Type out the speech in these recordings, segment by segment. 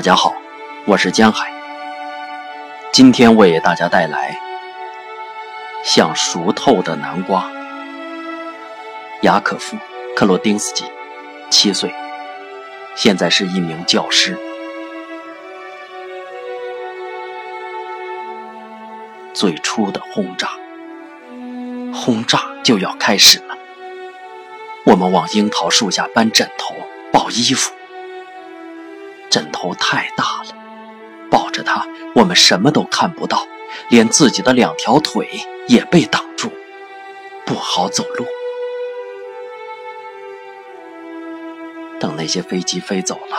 大家好，我是江海。今天为大家带来像熟透的南瓜。雅可夫·克罗丁斯基，七岁，现在是一名教师。最初的轰炸，轰炸就要开始了。我们往樱桃树下搬枕头、抱衣服。枕头太大了，抱着它，我们什么都看不到，连自己的两条腿也被挡住，不好走路。等那些飞机飞走了，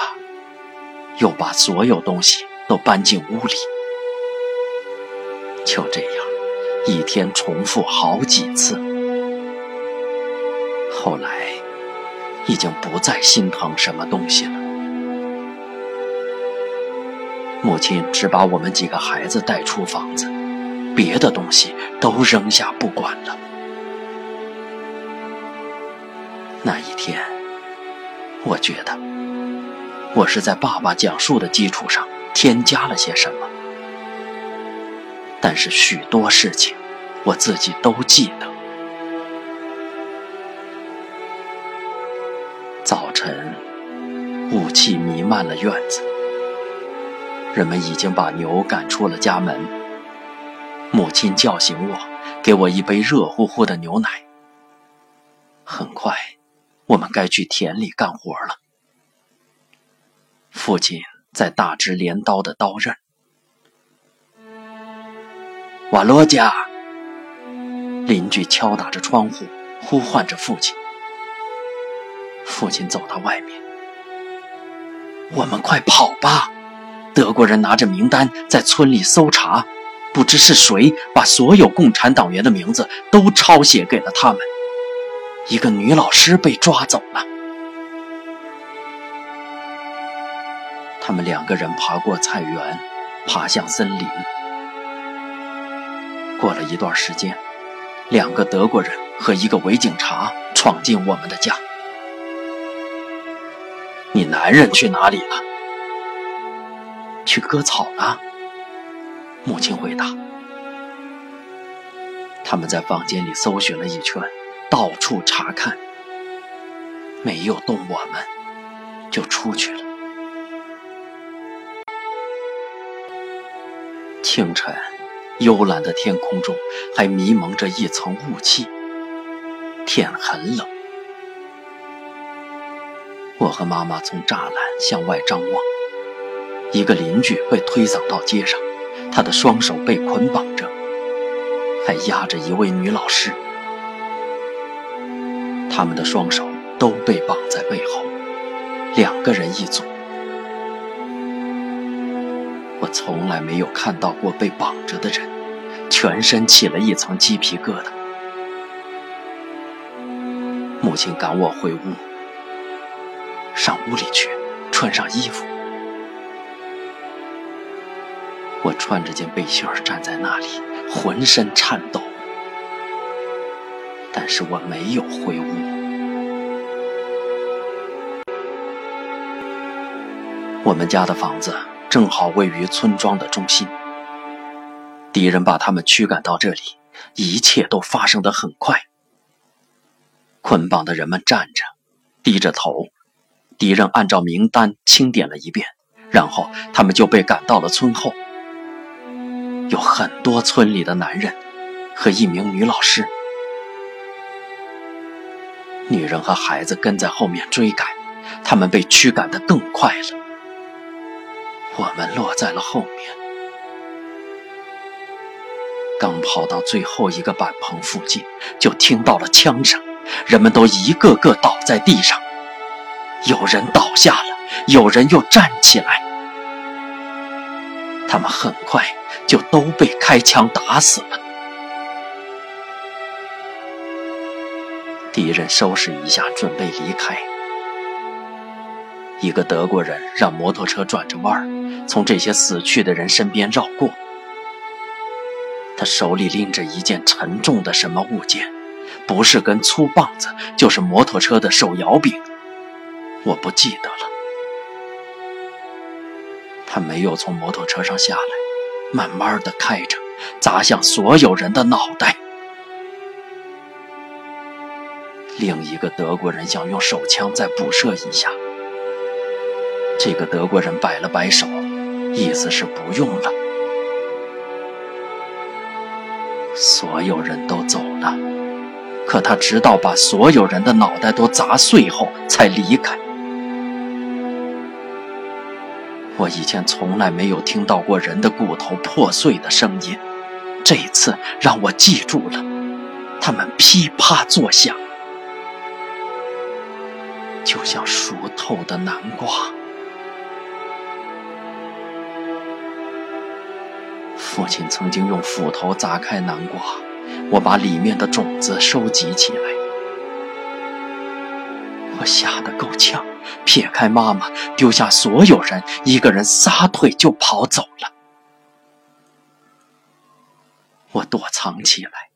又把所有东西都搬进屋里。就这样，一天重复好几次。后来，已经不再心疼什么东西了。母亲只把我们几个孩子带出房子，别的东西都扔下不管了。那一天，我觉得我是在爸爸讲述的基础上添加了些什么，但是许多事情我自己都记得。早晨，雾气弥漫了院子。人们已经把牛赶出了家门。母亲叫醒我，给我一杯热乎乎的牛奶。很快，我们该去田里干活了。父亲在大支镰刀的刀刃。瓦罗加，邻居敲打着窗户，呼唤着父亲。父亲走到外面，我们快跑吧！德国人拿着名单在村里搜查，不知是谁把所有共产党员的名字都抄写给了他们。一个女老师被抓走了。他们两个人爬过菜园，爬向森林。过了一段时间，两个德国人和一个伪警察闯进我们的家。你男人去哪里了？去割草了，母亲回答。他们在房间里搜寻了一圈，到处查看，没有动我们，就出去了。清晨，幽蓝的天空中还迷蒙着一层雾气，天很冷。我和妈妈从栅栏向外张望。一个邻居被推搡到街上，他的双手被捆绑着，还压着一位女老师。他们的双手都被绑在背后，两个人一组。我从来没有看到过被绑着的人，全身起了一层鸡皮疙瘩。母亲赶我回屋，上屋里去，穿上衣服。我穿着件背心儿站在那里，浑身颤抖，但是我没有回屋。我们家的房子正好位于村庄的中心。敌人把他们驱赶到这里，一切都发生的很快。捆绑的人们站着，低着头，敌人按照名单清点了一遍，然后他们就被赶到了村后。有很多村里的男人和一名女老师，女人和孩子跟在后面追赶，他们被驱赶得更快了。我们落在了后面，刚跑到最后一个板棚附近，就听到了枪声，人们都一个个倒在地上，有人倒下了，有人又站起来，他们很快。就都被开枪打死了。敌人收拾一下，准备离开。一个德国人让摩托车转着弯儿，从这些死去的人身边绕过。他手里拎着一件沉重的什么物件，不是根粗棒子，就是摩托车的手摇柄，我不记得了。他没有从摩托车上下来，慢慢的开着，砸向所有人的脑袋。另一个德国人想用手枪再补射一下，这个德国人摆了摆手，意思是不用了。所有人都走了，可他直到把所有人的脑袋都砸碎后才离开。我以前从来没有听到过人的骨头破碎的声音，这一次让我记住了，他们噼啪作响。就像熟透的南瓜。父亲曾经用斧头砸开南瓜，我把里面的种子收集起来。我吓得够呛，撇开妈妈，丢下所有人，一个人撒腿就跑走了。我躲藏起来，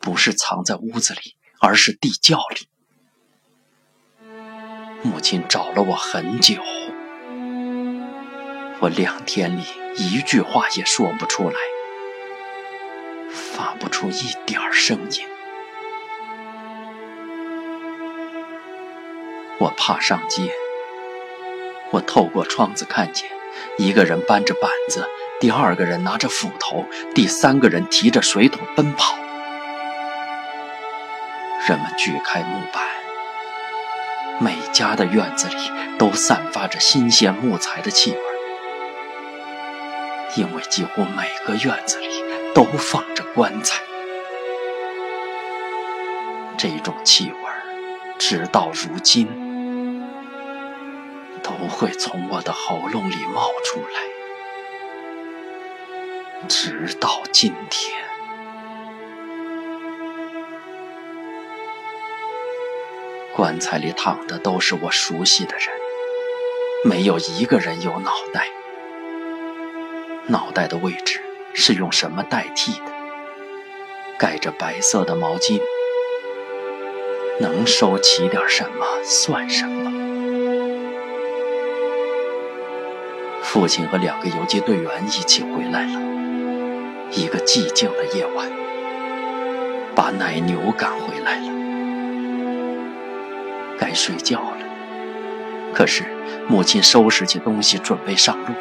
不是藏在屋子里，而是地窖里。母亲找了我很久，我两天里一句话也说不出来，发不出一点声音。怕上街，我透过窗子看见一个人搬着板子，第二个人拿着斧头，第三个人提着水桶奔跑。人们锯开木板。每家的院子里都散发着新鲜木材的气味，因为几乎每个院子里都放着棺材。这种气味，直到如今不会从我的喉咙里冒出来，直到今天。棺材里躺的都是我熟悉的人，没有一个人有脑袋。脑袋的位置是用什么代替的？盖着白色的毛巾，能收起点什么算什么。父亲和两个游击队员一起回来了，一个寂静的夜晚，把奶牛赶回来了。该睡觉了。可是母亲收拾起东西准备上路，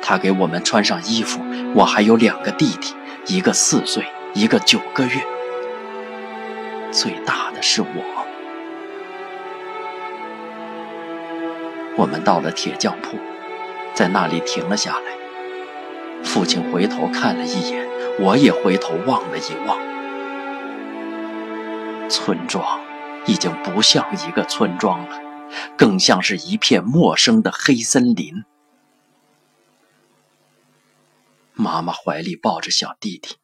她给我们穿上衣服。我还有两个弟弟，一个四岁，一个九个月，最大的是我。我们到了铁匠铺，在那里停了下来。父亲回头看了一眼，我也回头望了一望。村庄。已经不像一个村庄了，更像是一片陌生的黑森林。妈妈怀里抱着小弟弟，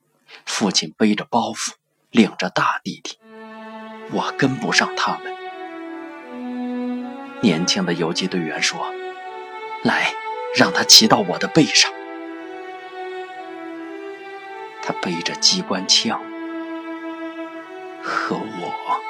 父亲背着包袱，领着大弟弟。我跟不上他们。年轻的游击队员说：“来，让他骑到我的背上。”他背着机关枪，和我。